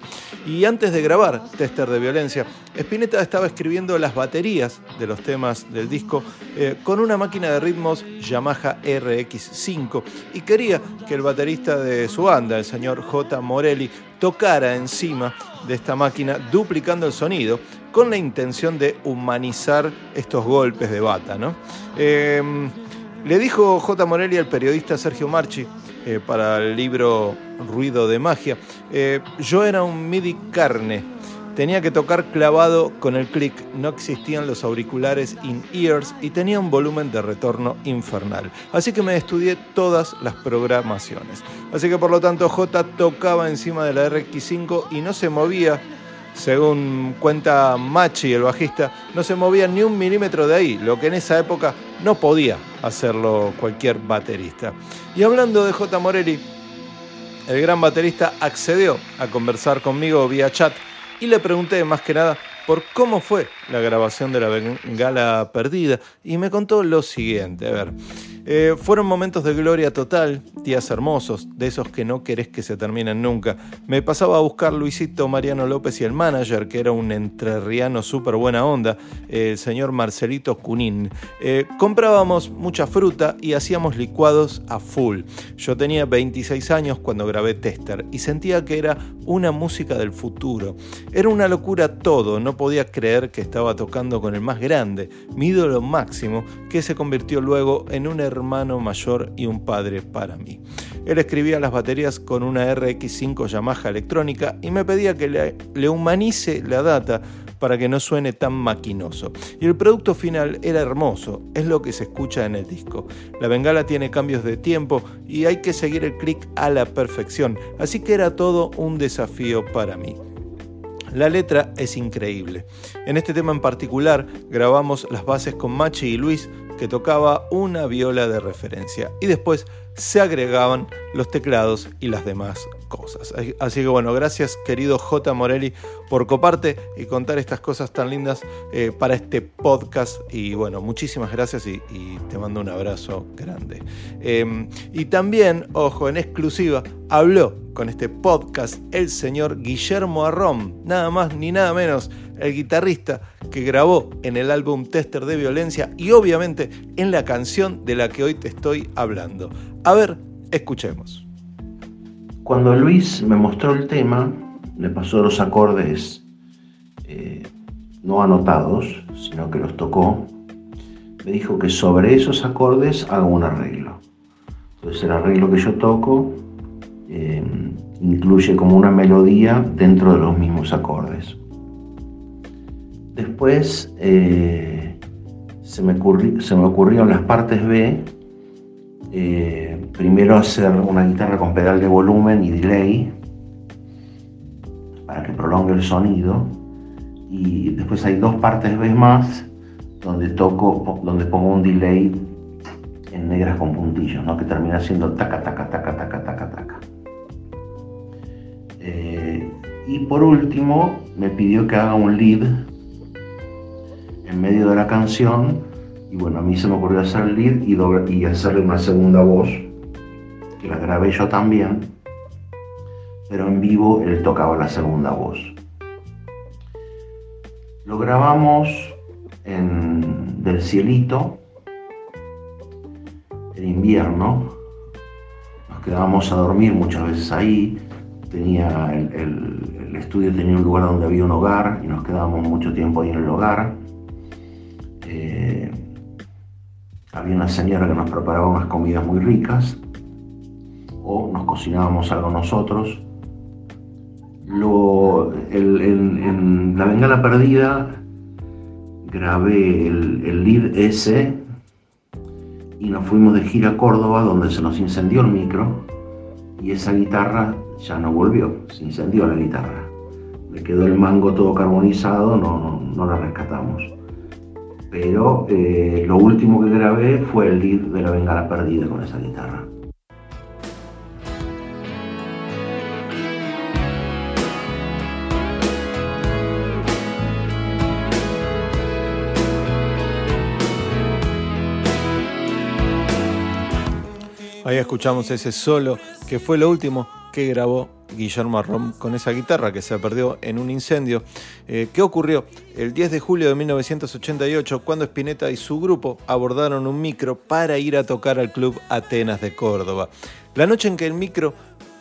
Y antes de grabar Tester de Violencia, Spinetta estaba escribiendo las baterías de los temas del disco eh, con una máquina de ritmos Yamaha RX5 y quería que el baterista de su banda, el señor J. Morelli, tocara encima de esta máquina duplicando el sonido con la intención de humanizar estos golpes de bata. ¿no? Eh, le dijo J. Morelli al periodista Sergio Marchi eh, para el libro Ruido de Magia, eh, yo era un MIDI carne, tenía que tocar clavado con el clic, no existían los auriculares in-ears y tenía un volumen de retorno infernal. Así que me estudié todas las programaciones. Así que por lo tanto J tocaba encima de la RX5 y no se movía según cuenta Machi, el bajista, no se movía ni un milímetro de ahí, lo que en esa época no podía hacerlo cualquier baterista. Y hablando de J. Morelli, el gran baterista accedió a conversar conmigo vía chat y le pregunté más que nada por cómo fue la grabación de la Bengala Perdida y me contó lo siguiente. A ver, eh, fueron momentos de gloria total, días hermosos, de esos que no querés que se terminen nunca. Me pasaba a buscar Luisito Mariano López y el manager, que era un entrerriano súper buena onda, el señor Marcelito Cunín. Eh, comprábamos mucha fruta y hacíamos licuados a full. Yo tenía 26 años cuando grabé Tester y sentía que era una música del futuro. Era una locura todo, no podía creer que estaba tocando con el más grande, mi ídolo máximo, que se convirtió luego en un hermano mayor y un padre para mí. Él escribía las baterías con una RX5 Yamaha electrónica y me pedía que le, humanice la data para que no suene tan maquinoso. Y el producto final era hermoso, es lo que se escucha en el disco. La bengala tiene cambios de tiempo y hay que seguir el clic a la perfección, así que era todo un desafío para mí. La letra es increíble. En este tema en particular grabamos las bases con Machi y Luis, que tocaba una viola de referencia, y después se agregaban los teclados y las demás cosas. Así que bueno, gracias querido J. Morelli por coparte y contar estas cosas tan lindas eh, para este podcast. Y bueno, muchísimas gracias y, te mando un abrazo grande. Eh, y también, ojo, en exclusiva, habló con este podcast el señor Guillermo Arrón, nada más ni nada menos, el guitarrista que grabó en el álbum Tester de Violencia y obviamente en la canción de la que hoy te estoy hablando. A ver, escuchemos. Cuando Luis me mostró el tema, me pasó los acordes eh, no anotados, sino que los tocó, me dijo que sobre esos acordes hago un arreglo. Entonces el arreglo que yo toco eh, incluye como una melodía dentro de los mismos acordes. Después eh, se, me se, me ocurrieron las partes B, primero hacer una guitarra con pedal de volumen y delay, para que prolongue el sonido. Y después hay dos partes B más donde toco, donde pongo un delay en negras con puntillos, ¿no? que termina siendo taca, taca, taca, taca, taca, taca. Eh, y por último, me pidió que haga un lead en medio de la canción. Y bueno, a mí se me ocurrió hacer el lead y, y hacerle una segunda voz, que la grabé yo también pero en vivo él tocaba la segunda voz. Lo grabamos en Del Cielito, en invierno, nos quedábamos a dormir muchas veces ahí, tenía el, estudio tenía un lugar donde había un hogar y nos quedábamos mucho tiempo ahí en el hogar. Había una señora que nos preparaba unas comidas muy ricas o nos cocinábamos algo nosotros lo, en La Bengala Perdida grabé el, el lead ese y nos fuimos de gira a Córdoba donde se nos incendió el micro y esa guitarra ya no volvió, se incendió la guitarra. Me quedó el mango todo carbonizado, no, no, la rescatamos. Pero eh, lo último que grabé fue el lead de la Bengala Perdida con esa guitarra. Ahí escuchamos ese solo, que fue lo último que grabó Guillermo Arrom con esa guitarra que se perdió en un incendio. Eh, ¿Qué ocurrió? El 10 de julio de 1988, cuando Spinetta y su grupo abordaron un micro para ir a tocar al club Atenas de Córdoba. La noche en que el micro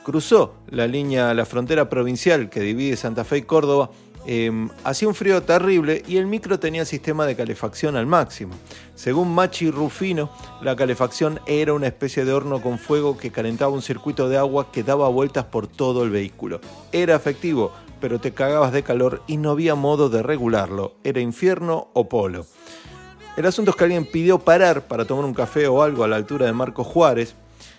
cruzó la línea, la frontera provincial que divide Santa Fe y Córdoba, Em, hacía un frío terrible y el micro tenía sistema de calefacción al máximo. Según Machi Rufino, la calefacción era una especie de horno con fuego que calentaba un circuito de agua que daba vueltas por todo el vehículo. Era efectivo, pero te cagabas de calor y no había modo de regularlo. Era infierno o polo. El asunto es que alguien pidió parar para tomar un café o algo a la altura de Marcos Juárez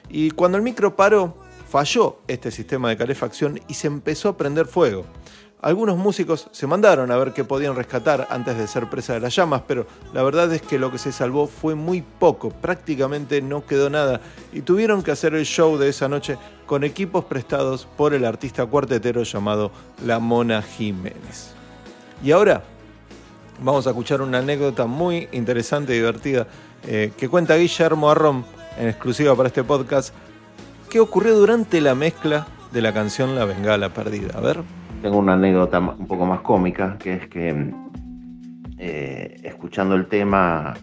y cuando el micro paró, falló este sistema de calefacción y se empezó a prender fuego. Algunos músicos se mandaron a ver qué podían rescatar antes de ser presa de las llamas, pero la verdad es que lo que se salvó fue muy poco, prácticamente no quedó nada y tuvieron que hacer el show de esa noche con equipos prestados por el artista cuartetero llamado La Mona Jiménez. Y ahora vamos a escuchar una anécdota muy interesante y divertida eh, que cuenta Guillermo Arrom en exclusiva para este podcast, que ocurrió durante la mezcla de la canción La Bengala Perdida. A ver tengo una anécdota un poco más cómica, que es que eh, escuchando el tema,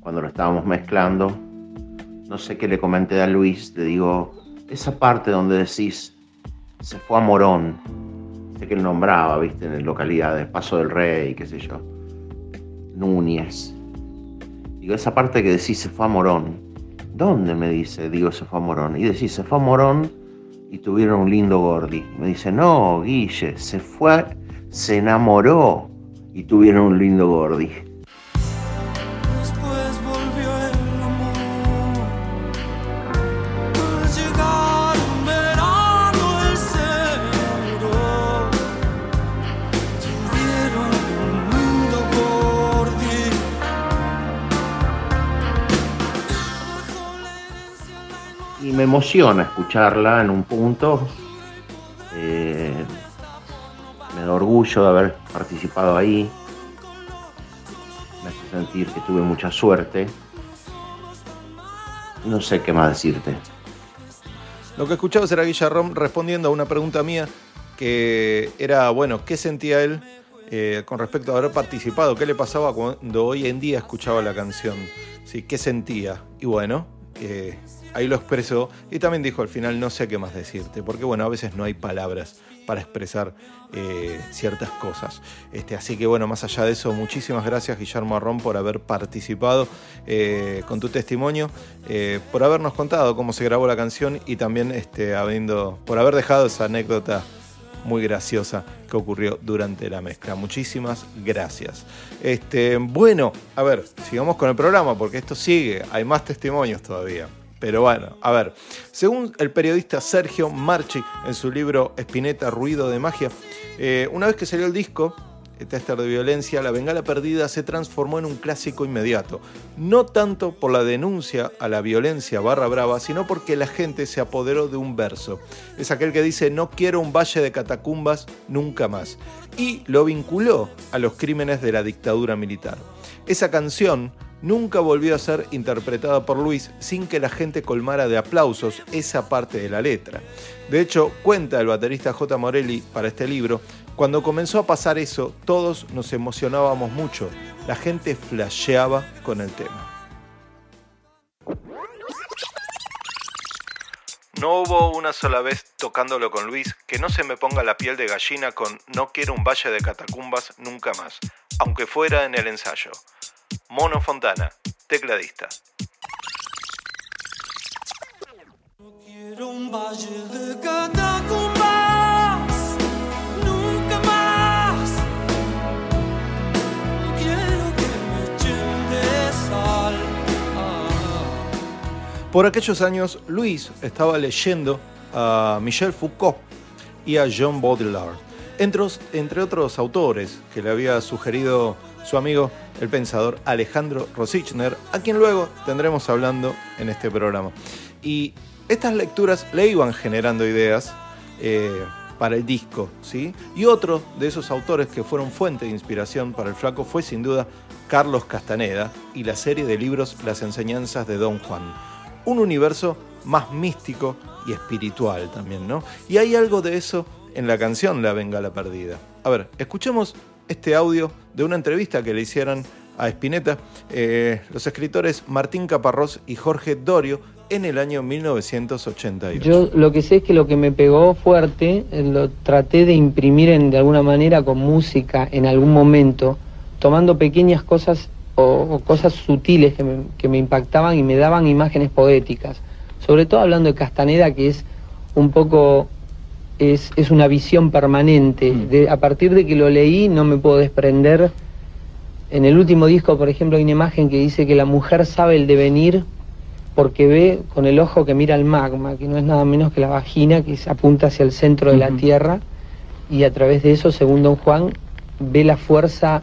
cuando lo estábamos mezclando, no sé qué le comenté a Luis, le digo, esa parte donde decís, se fue a Morón, sé que él nombraba, viste, en localidades, Paso del Rey, qué sé yo, Núñez. Digo, esa parte que decís, se fue a Morón, ¿dónde me dice? Digo, se fue a Morón. Y decís, se fue a Morón y tuvieron un lindo gordi. Me dice, no, Guille, se fue, se enamoró y tuvieron un lindo gordi. Emociona escucharla en un punto. Eh, me da orgullo de haber participado ahí. Me hace sentir que tuve mucha suerte. No sé qué más decirte. Lo que escuchabas era Guillermo respondiendo a una pregunta mía que era, bueno, ¿qué sentía él eh, con respecto a haber participado? ¿Qué le pasaba cuando hoy en día escuchaba la canción? ¿Sí? ¿Qué sentía? Y bueno, eh, ahí lo expresó y también dijo al final no sé qué más decirte, porque bueno, a veces no hay palabras para expresar eh, ciertas cosas. Este, así que bueno, más allá de eso, muchísimas gracias Guillermo Arrón por haber participado eh, con tu testimonio, eh, por habernos contado cómo se grabó la canción y también este, habiendo, por haber dejado esa anécdota muy graciosa que ocurrió durante la mezcla. Muchísimas gracias. Este, bueno, a ver, sigamos con el programa porque esto sigue, hay más testimonios todavía. Pero bueno, a ver, según el periodista Sergio Marchi en su libro Espineta, Ruido de Magia, eh, una vez que salió el disco, Tester de Violencia, La Bengala Perdida se transformó en un clásico inmediato. No tanto por la denuncia a la violencia barra brava, sino porque la gente se apoderó de un verso. Es aquel que dice, no quiero un valle de catacumbas nunca más. Y lo vinculó a los crímenes de la dictadura militar. Esa canción nunca volvió a ser interpretada por Luis sin que la gente colmara de aplausos esa parte de la letra. De hecho, cuenta el baterista J. Morelli para este libro, cuando comenzó a pasar eso, todos nos emocionábamos mucho, la gente flasheaba con el tema. No hubo una sola vez tocándolo con Luis que no se me ponga la piel de gallina con No quiero un valle de catacumbas nunca más, aunque fuera en el ensayo. Mono Fontana, tecladista. Quiero un valle de catacumbas, nunca más. No quiero que me echen de sal. Ah. Por aquellos años, Luis estaba leyendo a Michel Foucault y a Jean Baudrillard, entre, entre otros autores que le había sugerido su amigo, el pensador Alejandro Rosichner, a quien luego tendremos hablando en este programa. Y estas lecturas le iban generando ideas eh, para el disco, ¿sí? Y otro de esos autores que fueron fuente de inspiración para el flaco fue sin duda Carlos Castaneda y la serie de libros Las enseñanzas de Don Juan. Un universo más místico y espiritual también, ¿no? Y hay algo de eso en la canción La Bengala Perdida. A ver, escuchemos este audio de una entrevista que le hicieron a Spinetta eh, los escritores Martín Caparrós y Jorge Dorio en el año 1988. Yo lo que sé es que lo que me pegó fuerte eh, lo traté de imprimir en, de alguna manera con música en algún momento, tomando pequeñas cosas o, cosas sutiles que me impactaban y me daban imágenes poéticas. Sobre todo hablando de Castaneda, que es un poco, es, es una visión permanente. De- a partir de que lo leí no me puedo desprender. En el último disco, por ejemplo, hay una imagen que dice que la mujer sabe el devenir porque ve con el ojo que mira el magma, que no es nada menos que la vagina que se apunta hacia el centro de la Tierra, y a través de eso, según don Juan, ve la fuerza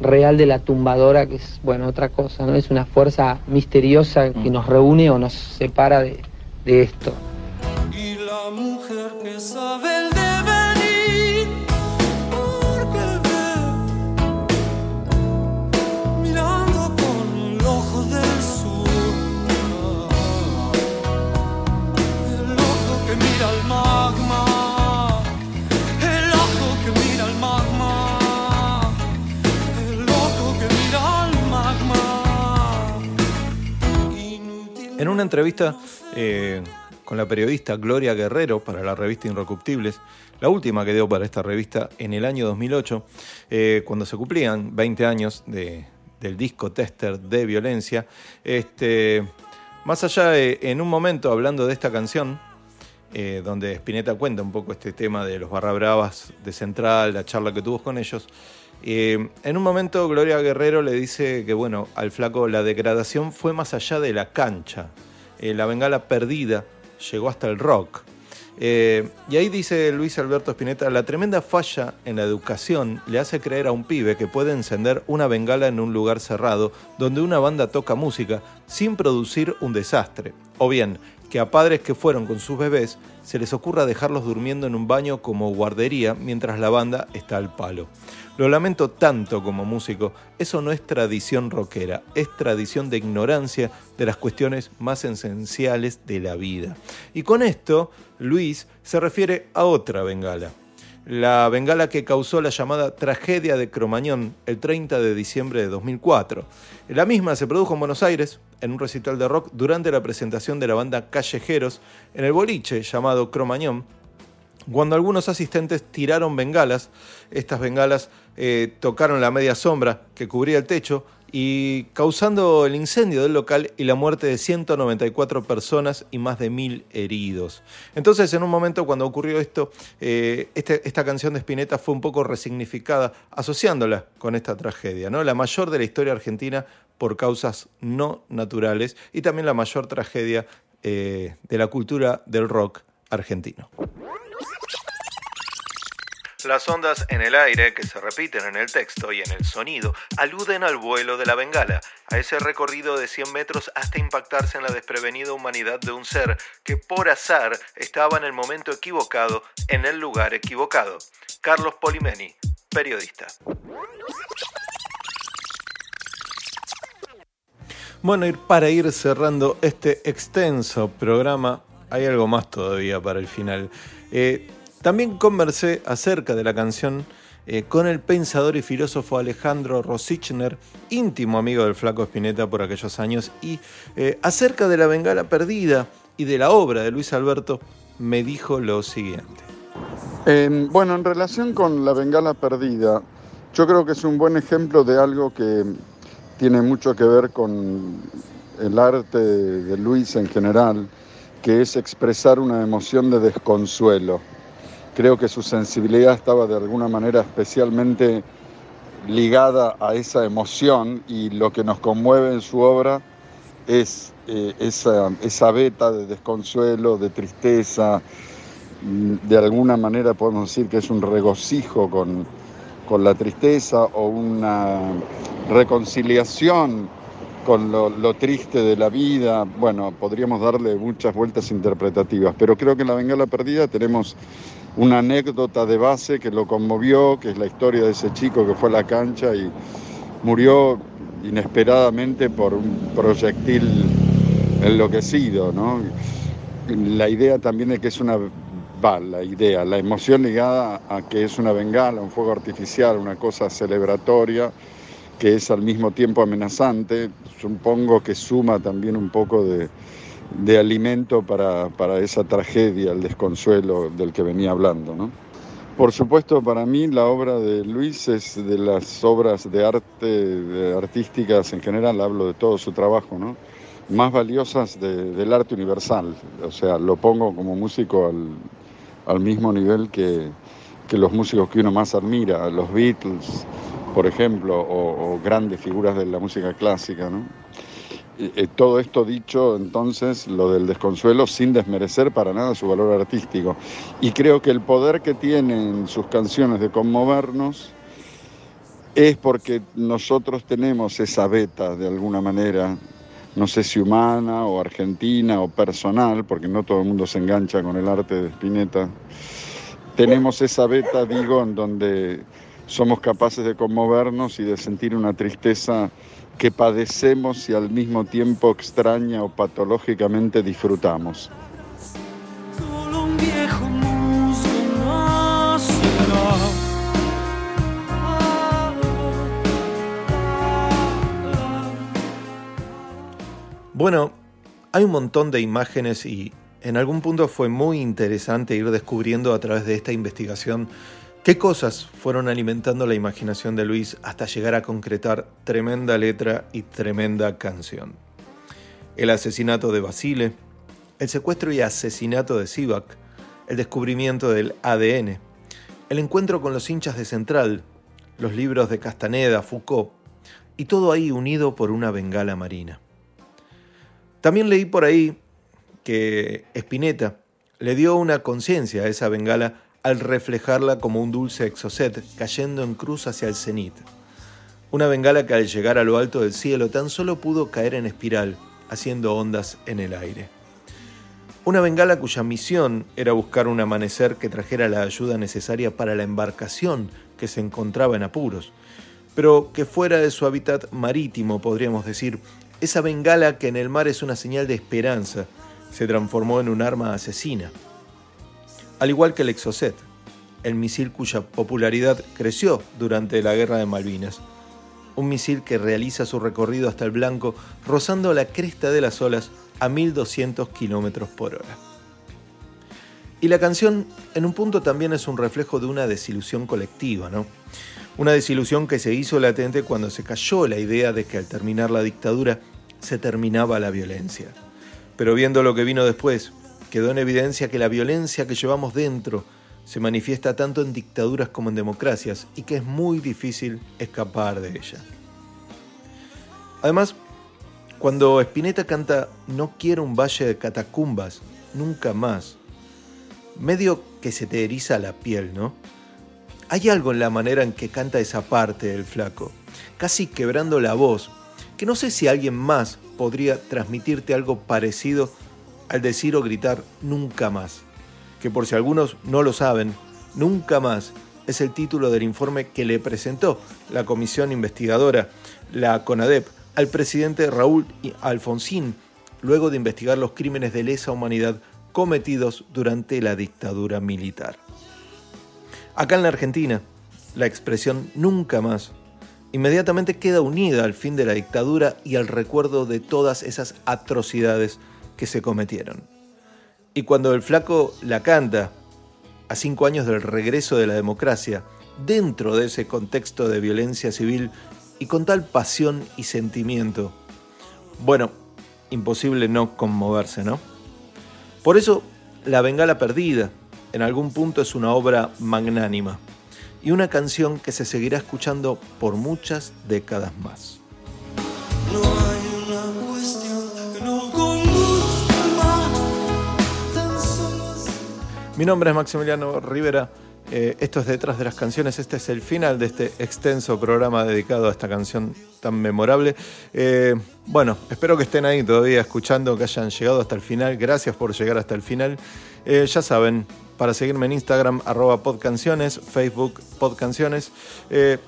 real de la tumbadora, que es, bueno, otra cosa, ¿no? Es una fuerza misteriosa que nos reúne o nos separa de, de esto. Mujer que sabe el devenir, porque ve mirando con el ojo del sur, el ojo que mira al magma, el ojo que mira al magma, el ojo que mira al magma. Inútil En una entrevista eh, con la periodista Gloria Guerrero para la revista Inrecuptibles, la última que dio para esta revista en el año 2008, eh, cuando se cumplían 20 años de- del disco Tester de Violencia, este, más allá en un momento hablando de esta canción, eh, donde Spinetta cuenta un poco este tema de los barra bravas de Central, la charla que tuvo con ellos. Eh, en un momento Gloria Guerrero le dice que bueno, al flaco la degradación fue más allá de la cancha. La bengala perdida llegó hasta el rock. Eh, y ahí dice Luis Alberto Spinetta, la tremenda falla en la educación le hace creer a un pibe que puede encender una bengala en un lugar cerrado donde una banda toca música sin producir un desastre. O bien, que a padres que fueron con sus bebés se les ocurra dejarlos durmiendo en un baño como guardería mientras la banda está al palo. Lo lamento tanto como músico, eso no es tradición rockera, es tradición de ignorancia de las cuestiones más esenciales de la vida. Y con esto, Luis se refiere a otra bengala. La bengala que causó la llamada tragedia de Cromañón el 30 de diciembre de 2004. La misma se produjo en Buenos Aires, en un recital de rock, durante la presentación de la banda Callejeros, en el boliche llamado Cromañón, Cuando algunos asistentes tiraron bengalas, estas bengalas eh, tocaron la media sombra que cubría el techo y causando el incendio del local y la muerte de 194 personas y más de mil heridos. Entonces, en un momento cuando ocurrió esto, eh, este, esta canción de Spinetta fue un poco resignificada, asociándola con esta tragedia, ¿no? la mayor de la historia argentina por causas no naturales y también la mayor tragedia eh, de la cultura del rock argentino. Las ondas en el aire que se repiten en el texto y en el sonido aluden al vuelo de la bengala, a ese recorrido de 100 metros hasta impactarse en la desprevenida humanidad de un ser que por azar estaba en el momento equivocado, en el lugar equivocado. Carlos Polimeni, periodista. Bueno, para ir cerrando este extenso programa, hay algo más todavía para el final. Eh, también conversé acerca de la canción eh, con el pensador y filósofo Alejandro Rosichner, íntimo amigo del Flaco Spinetta por aquellos años, y eh, acerca de la bengala perdida y de la obra de Luis Alberto, me dijo lo siguiente. Eh, bueno, en relación con la bengala perdida, yo creo que es un buen ejemplo de algo que tiene mucho que ver con el arte de Luis en general, que es expresar una emoción de desconsuelo Creo que su sensibilidad estaba de alguna manera especialmente ligada a esa emoción y lo que nos conmueve en su obra es eh, esa, esa beta de desconsuelo, de tristeza, mm, de alguna manera podemos decir que es un regocijo con, con la tristeza o una reconciliación con lo, lo, triste de la vida. Bueno, podríamos darle muchas vueltas interpretativas, pero creo que en La Bengala Perdida tenemos una anécdota de base que lo conmovió, que es la historia de ese chico que fue a la cancha y murió inesperadamente por un proyectil enloquecido, ¿no? La idea también de que es una va, la idea, la emoción ligada a que es una bengala, un fuego artificial, una cosa celebratoria que es al mismo tiempo amenazante, supongo que suma también un poco de, de alimento para, para, esa tragedia, el desconsuelo del que venía hablando. ¿no? Por supuesto, para mí la obra de Luis es de las obras de arte, artísticas en general, hablo de todo su trabajo, ¿no? más valiosas de, del arte universal. O sea, lo pongo como músico al, al mismo nivel que, que, los músicos que uno más admira, los Beatles, por ejemplo, o, o grandes figuras de la música clásica. ¿no? Eh, todo esto dicho, entonces, lo del desconsuelo, sin desmerecer para nada su valor artístico. Y creo que el poder que tienen sus canciones de conmovernos es porque nosotros tenemos esa beta, de alguna manera, no sé si humana o argentina o personal, porque no todo el mundo se engancha con el arte de Spinetta. Tenemos esa beta, digo, en donde somos capaces de conmovernos y de sentir una tristeza que padecemos y al mismo tiempo extraña o patológicamente disfrutamos. Bueno, hay un montón de imágenes y en algún punto fue muy interesante ir descubriendo a través de esta investigación qué cosas fueron alimentando la imaginación de Luis hasta llegar a concretar tremenda letra y tremenda canción. El asesinato de Basile, el secuestro y asesinato de Sivak, el descubrimiento del ADN, el encuentro con los hinchas de Central, los libros de Castaneda, Foucault, y todo ahí unido por una bengala marina. También leí por ahí que Spinetta le dio una conciencia a esa bengala al reflejarla como un dulce exocet cayendo en cruz hacia el cenit. Una bengala que al llegar a lo alto del cielo tan solo pudo caer en espiral, haciendo ondas en el aire. Una bengala cuya misión era buscar un amanecer que trajera la ayuda necesaria para la embarcación que se encontraba en apuros, pero que fuera de su hábitat marítimo, podríamos decir, esa bengala que en el mar es una señal de esperanza, se transformó en un arma asesina. Al igual que el Exocet, el misil cuya popularidad creció durante la Guerra de Malvinas. Un misil que realiza su recorrido hasta el blanco rozando la cresta de las olas a 1200 km por hora. Y la canción en un punto también es un reflejo de una desilusión colectiva, ¿no? Una desilusión que se hizo latente cuando se cayó la idea de que al terminar la dictadura se terminaba la violencia. Pero viendo lo que vino después, quedó en evidencia que la violencia que llevamos dentro se manifiesta tanto en dictaduras como en democracias y que es muy difícil escapar de ella. Además, cuando Spinetta canta No quiero un valle de catacumbas, nunca más, medio que se te eriza la piel, ¿no? Hay algo en la manera en que canta esa parte del flaco, casi quebrando la voz, que no sé si alguien más podría transmitirte algo parecido al decir o gritar nunca más. Que por si algunos no lo saben, nunca más es el título del informe que le presentó la comisión investigadora, la CONADEP, al presidente Raúl Alfonsín, luego de investigar los crímenes de lesa humanidad cometidos durante la dictadura militar. Acá en la Argentina, la expresión nunca más inmediatamente queda unida al fin de la dictadura y al recuerdo de todas esas atrocidades que se cometieron. Y cuando el flaco la canta, a cinco años del regreso de la democracia, dentro de ese contexto de violencia civil y con tal pasión y sentimiento, bueno, imposible no conmoverse, ¿no? Por eso, La Bengala Perdida, en algún punto es una obra magnánima y una canción que se seguirá escuchando por muchas décadas más. Mi nombre es Maximiliano Rivera. eh, esto es Detrás de las Canciones. Este es el final de este extenso programa dedicado a esta canción tan memorable. Eh, bueno, espero que estén ahí todavía escuchando, que hayan llegado hasta el final. Gracias por llegar hasta el final. Eh, ya saben, para seguirme en Instagram, arroba podcanciones, Facebook podcanciones,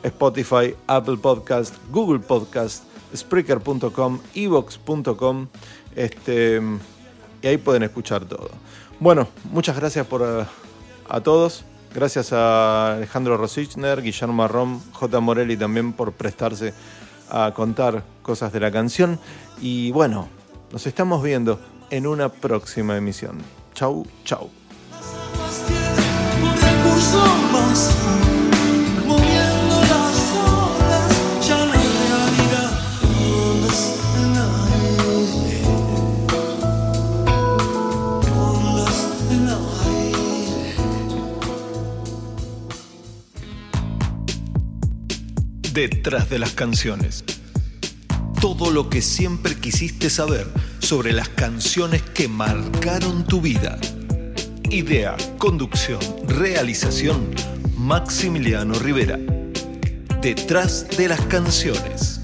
Spotify, Apple Podcast, Google Podcast, Spreaker.com, Evox.com. Este, y ahí pueden escuchar todo. Bueno, muchas gracias por, eh, a todos. Gracias a Alejandro Rosichner, Guillermo Marrón, J. Morelli también por prestarse a contar cosas de la canción. Y bueno, nos estamos viendo en una próxima emisión. Chau, chau. Detrás de las canciones. Todo lo que siempre quisiste saber sobre las canciones que marcaron tu vida. Idea, conducción, realización, Maximiliano Rivera. Detrás de las canciones.